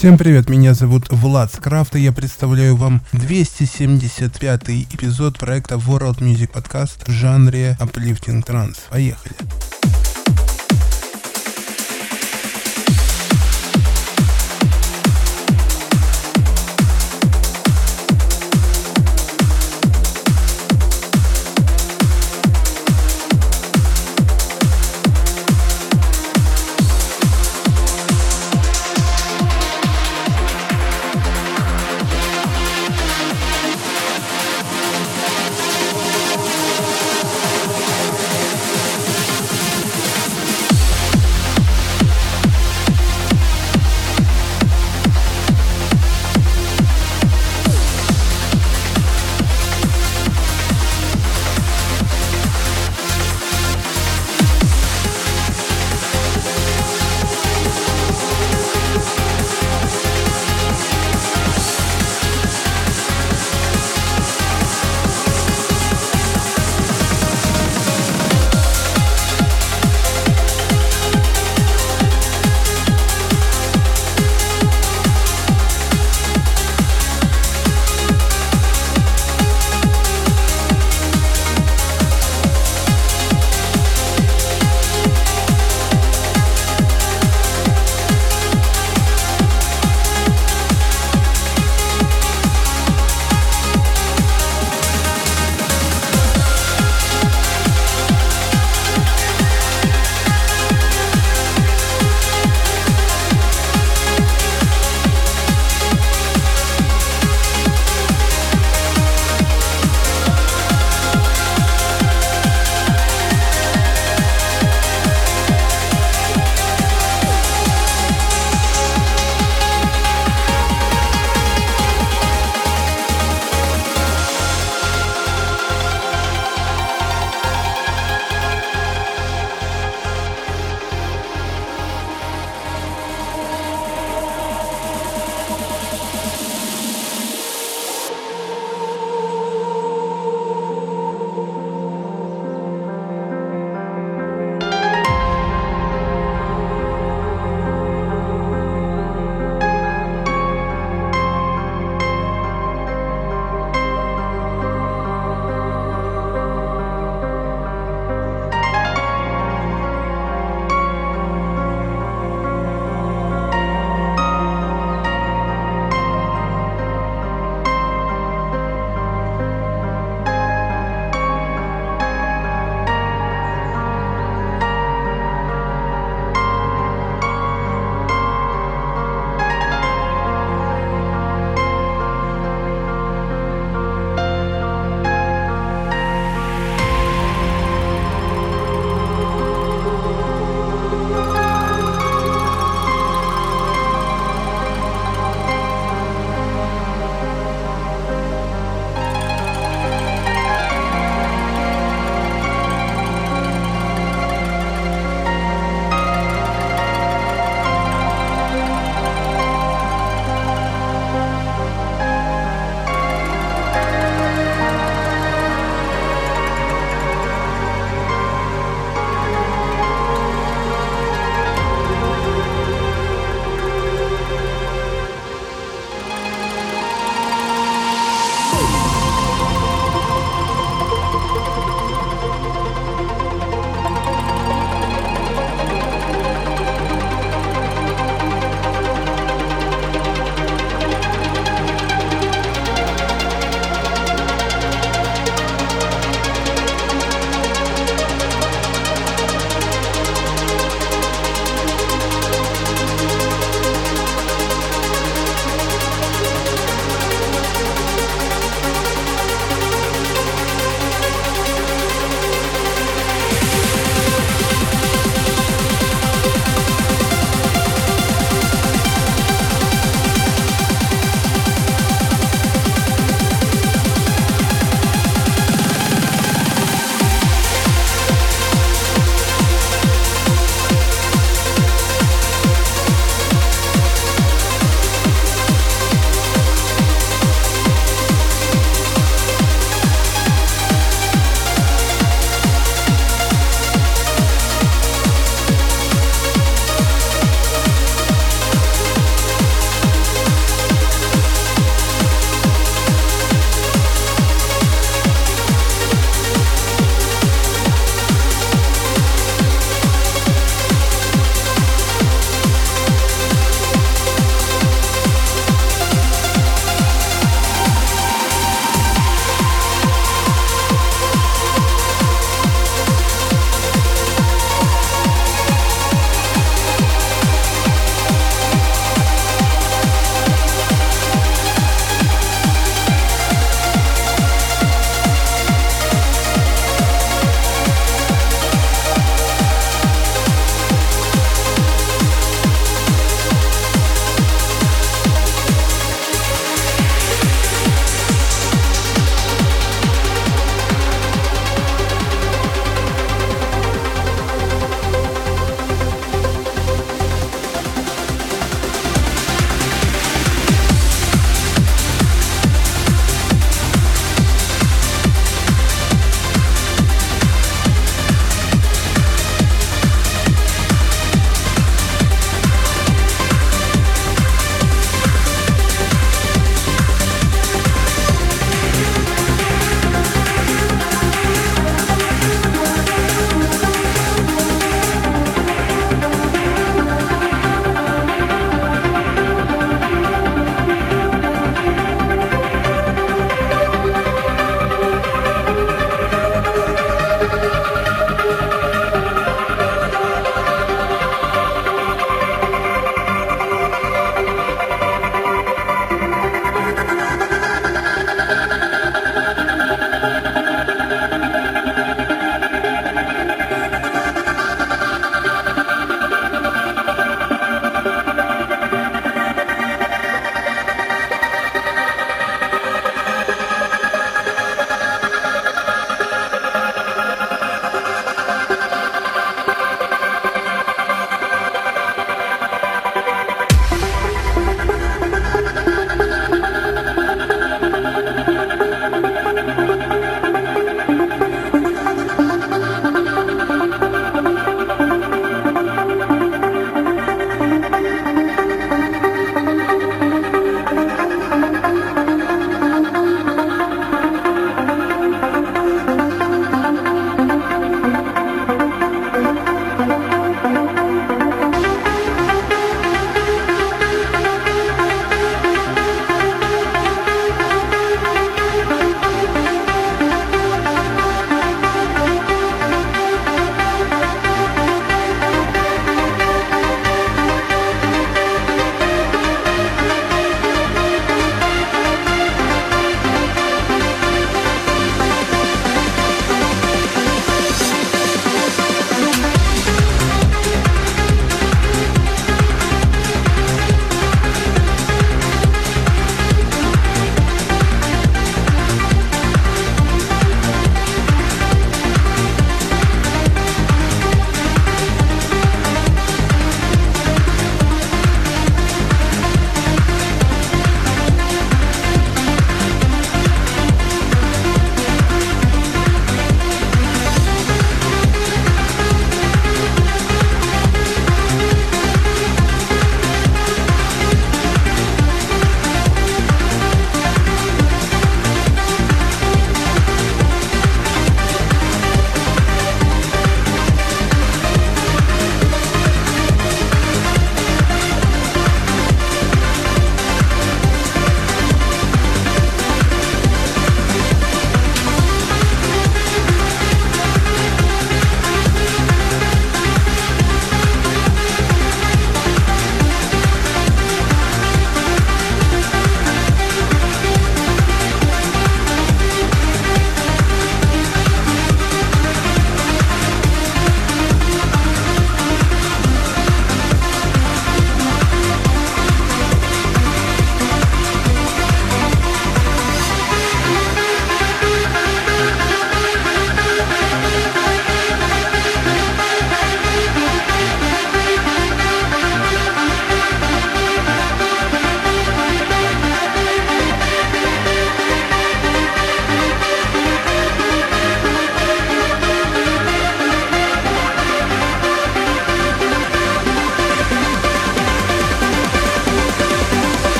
Всем привет, меня зовут Влад Скрафт, и я представляю вам 275 эпизод проекта World Music Podcast в жанре Uplifting Trance. Поехали!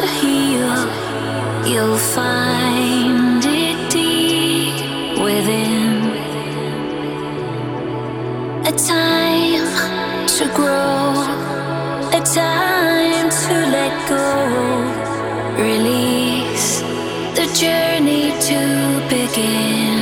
To heal, you'll find it deep within. A time to grow, a time to let go, release the journey to begin.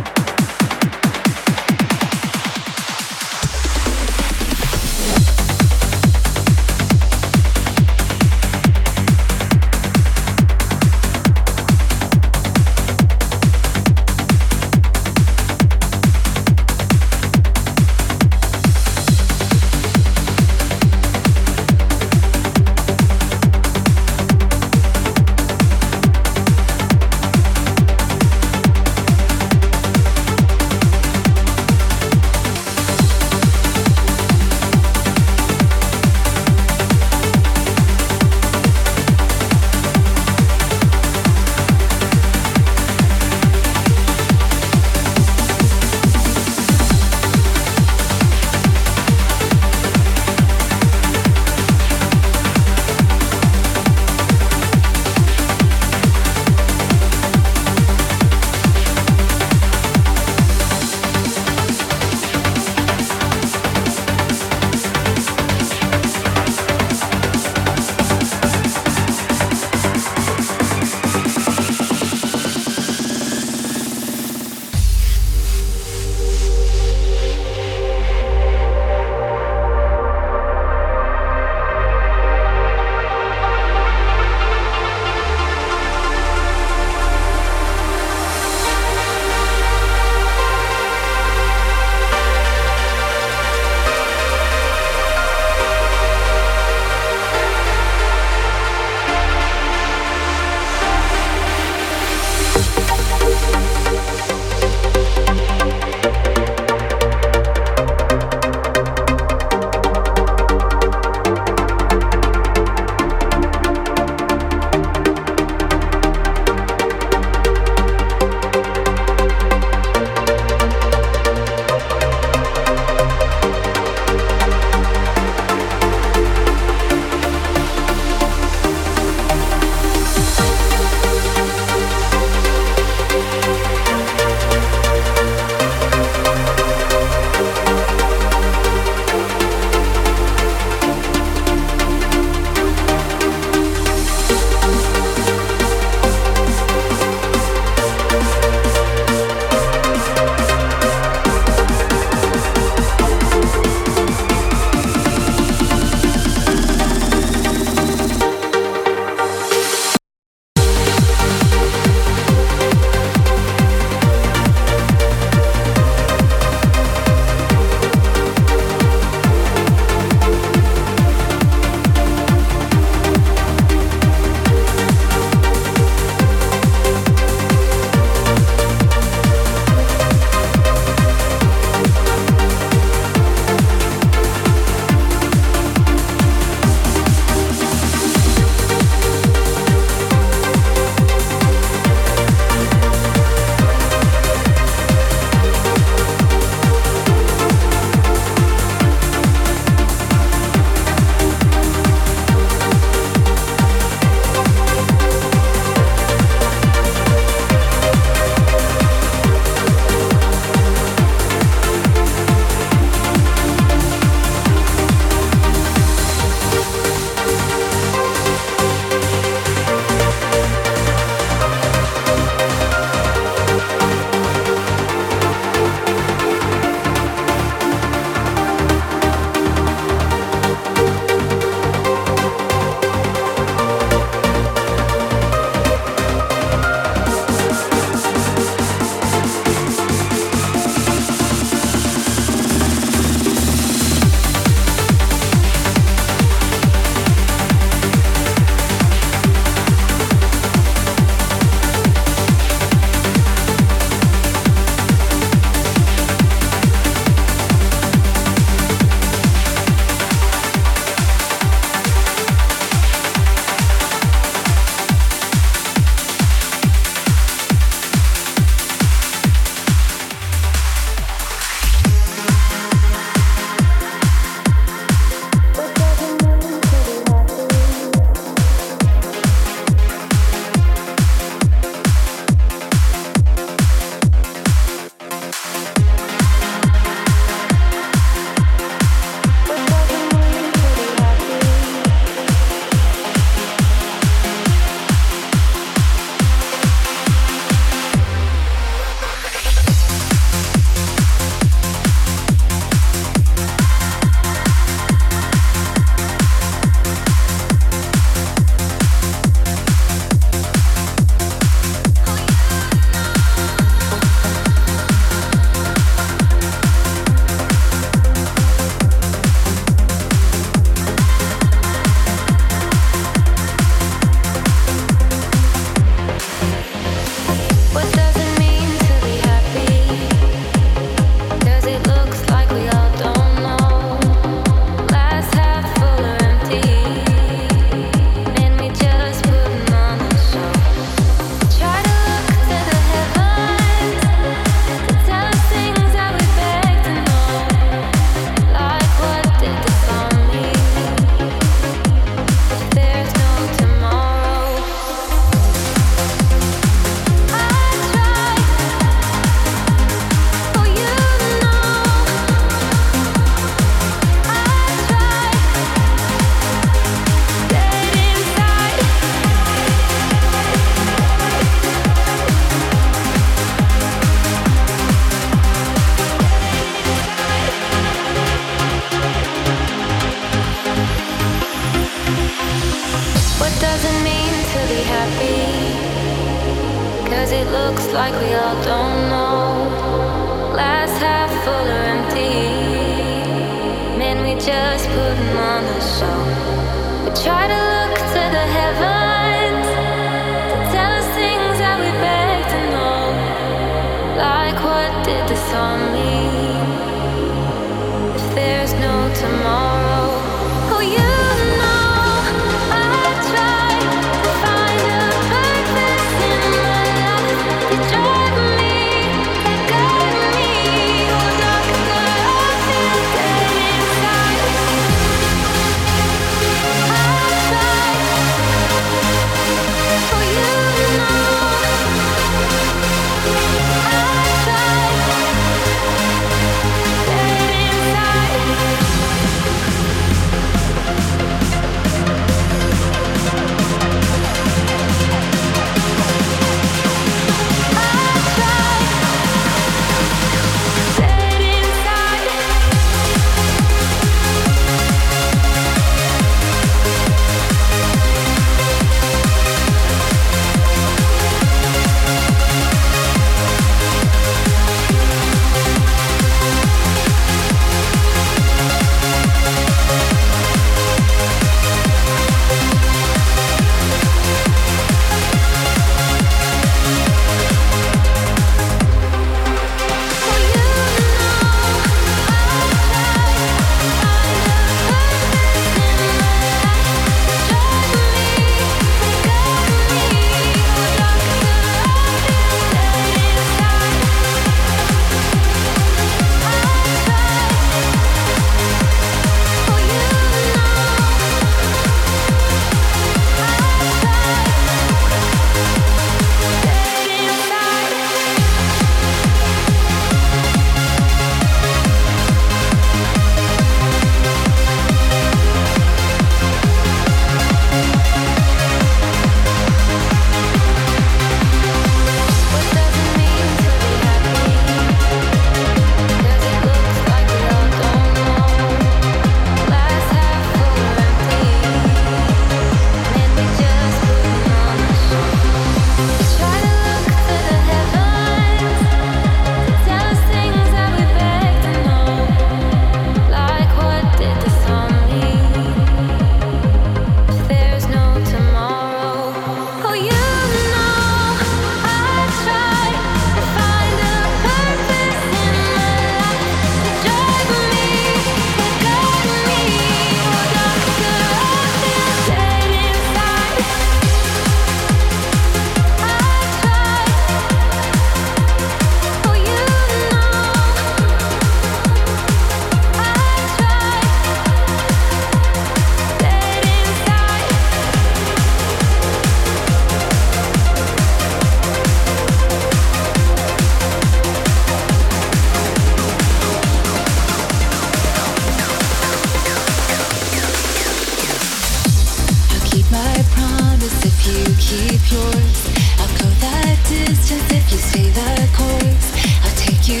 Keep yours. I'll go that distance if you stay the course. I'll take you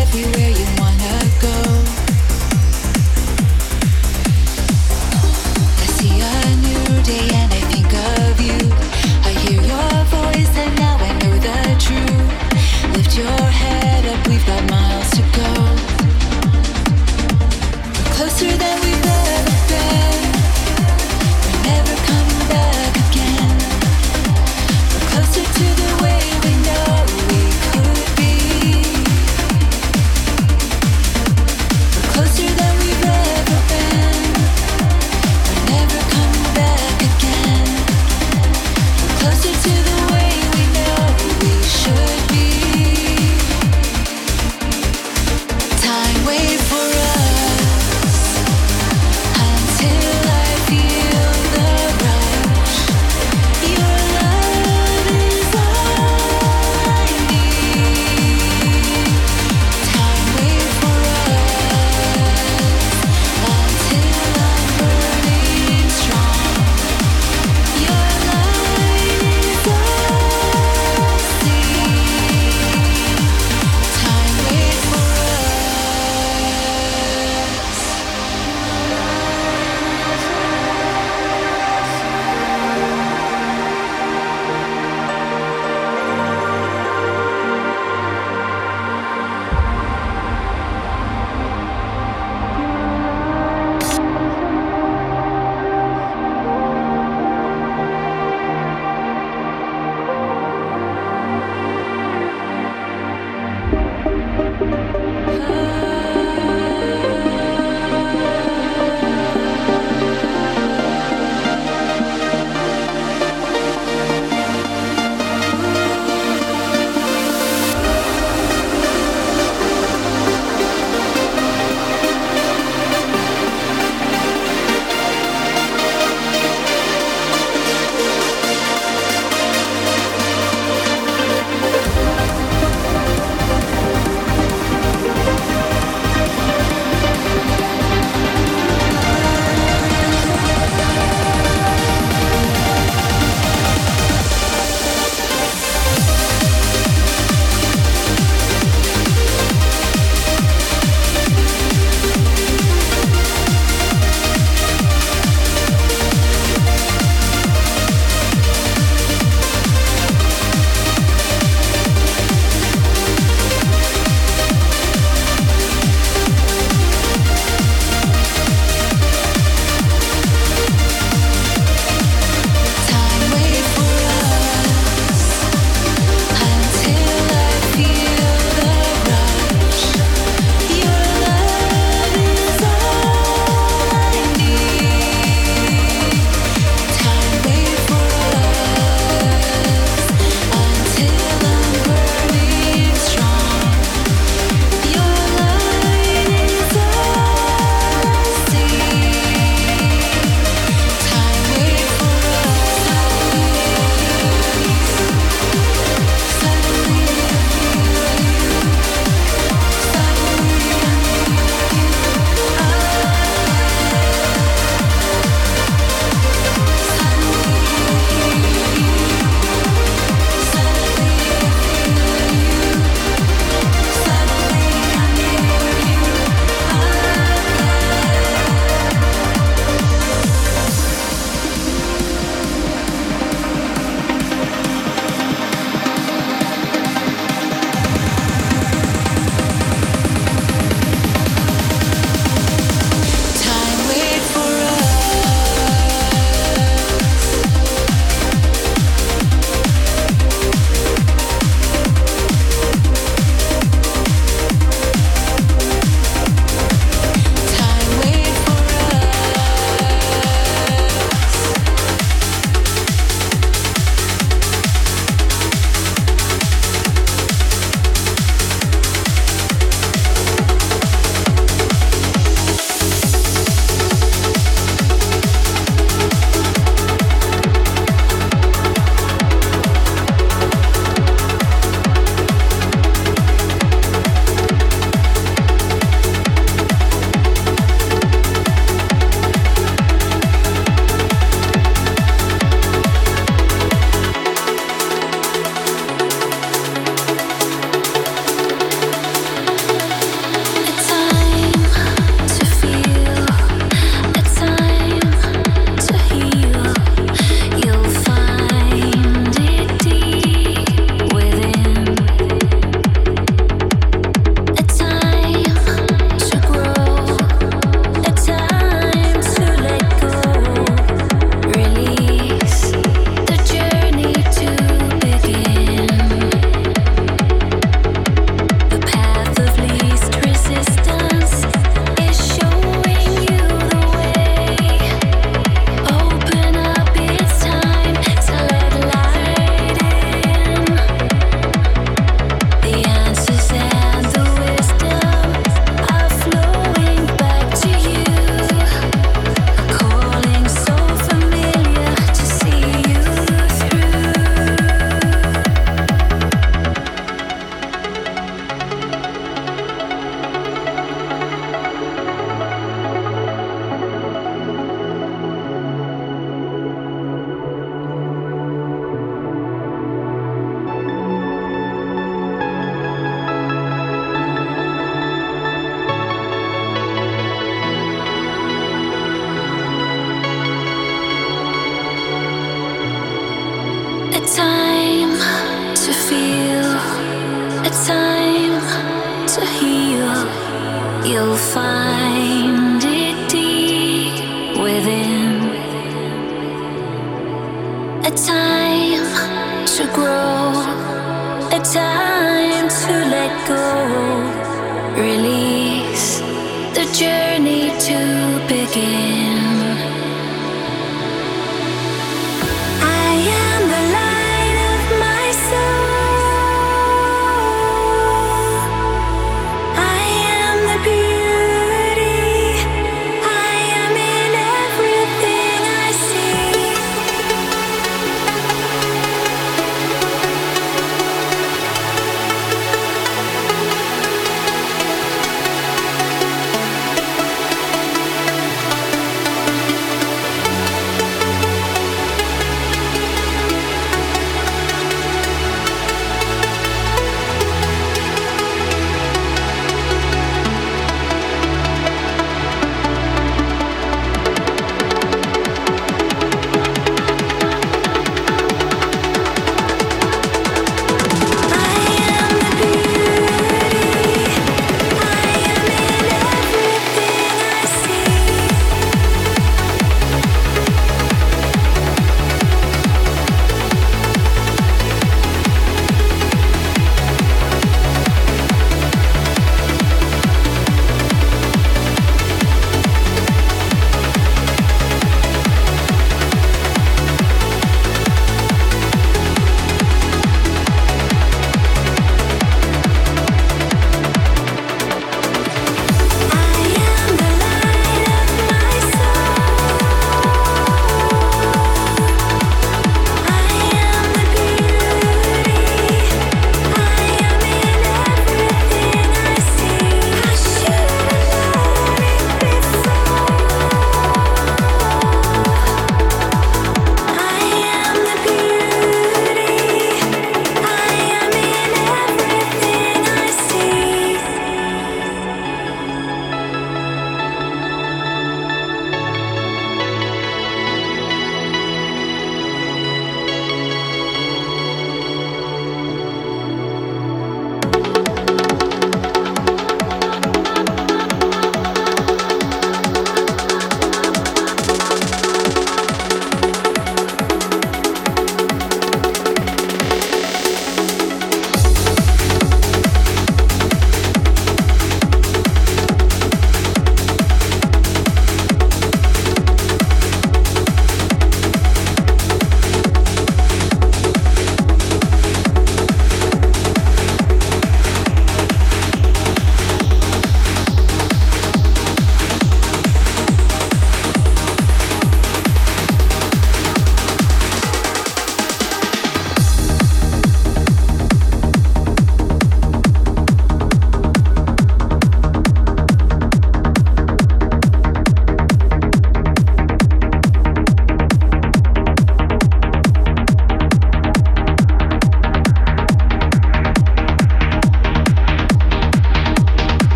everywhere.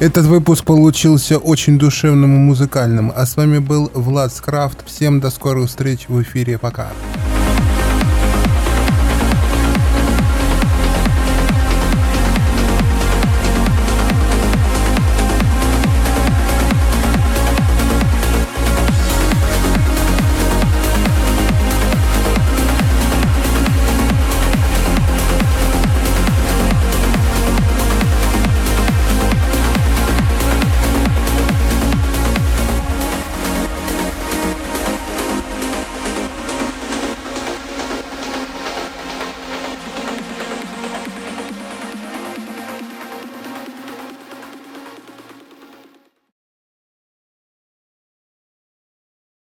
Этот выпуск получился очень душевным и музыкальным. А с вами был Влад Скрафт. Всем до скорых встреч в эфире. Пока.